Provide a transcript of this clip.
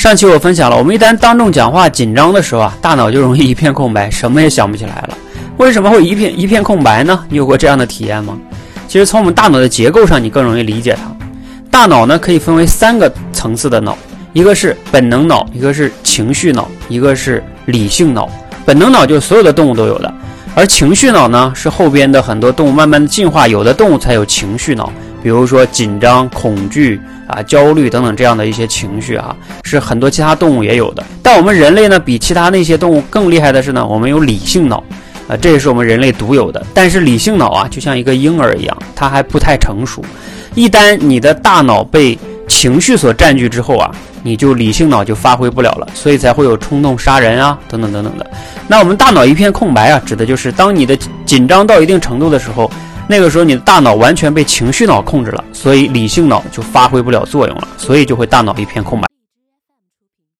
上期我分享了，我们一旦当众讲话紧张的时候啊，大脑就容易一片空白，什么也想不起来了。为什么会一片一片空白呢？你有过这样的体验吗？其实从我们大脑的结构上，你更容易理解它。大脑呢可以分为三个层次的脑，一个是本能脑，一个是情绪脑，一个是理性脑。本能脑就是所有的动物都有的，而情绪脑呢是后边的很多动物慢慢的进化，有的动物才有情绪脑。比如说紧张、恐惧啊、焦虑等等这样的一些情绪啊，是很多其他动物也有的。但我们人类呢，比其他那些动物更厉害的是呢，我们有理性脑，啊，这也是我们人类独有的。但是理性脑啊，就像一个婴儿一样，它还不太成熟。一旦你的大脑被情绪所占据之后啊，你就理性脑就发挥不了了，所以才会有冲动杀人啊，等等等等的。那我们大脑一片空白啊，指的就是当你的紧张到一定程度的时候。那个时候，你的大脑完全被情绪脑控制了，所以理性脑就发挥不了作用了，所以就会大脑一片空白。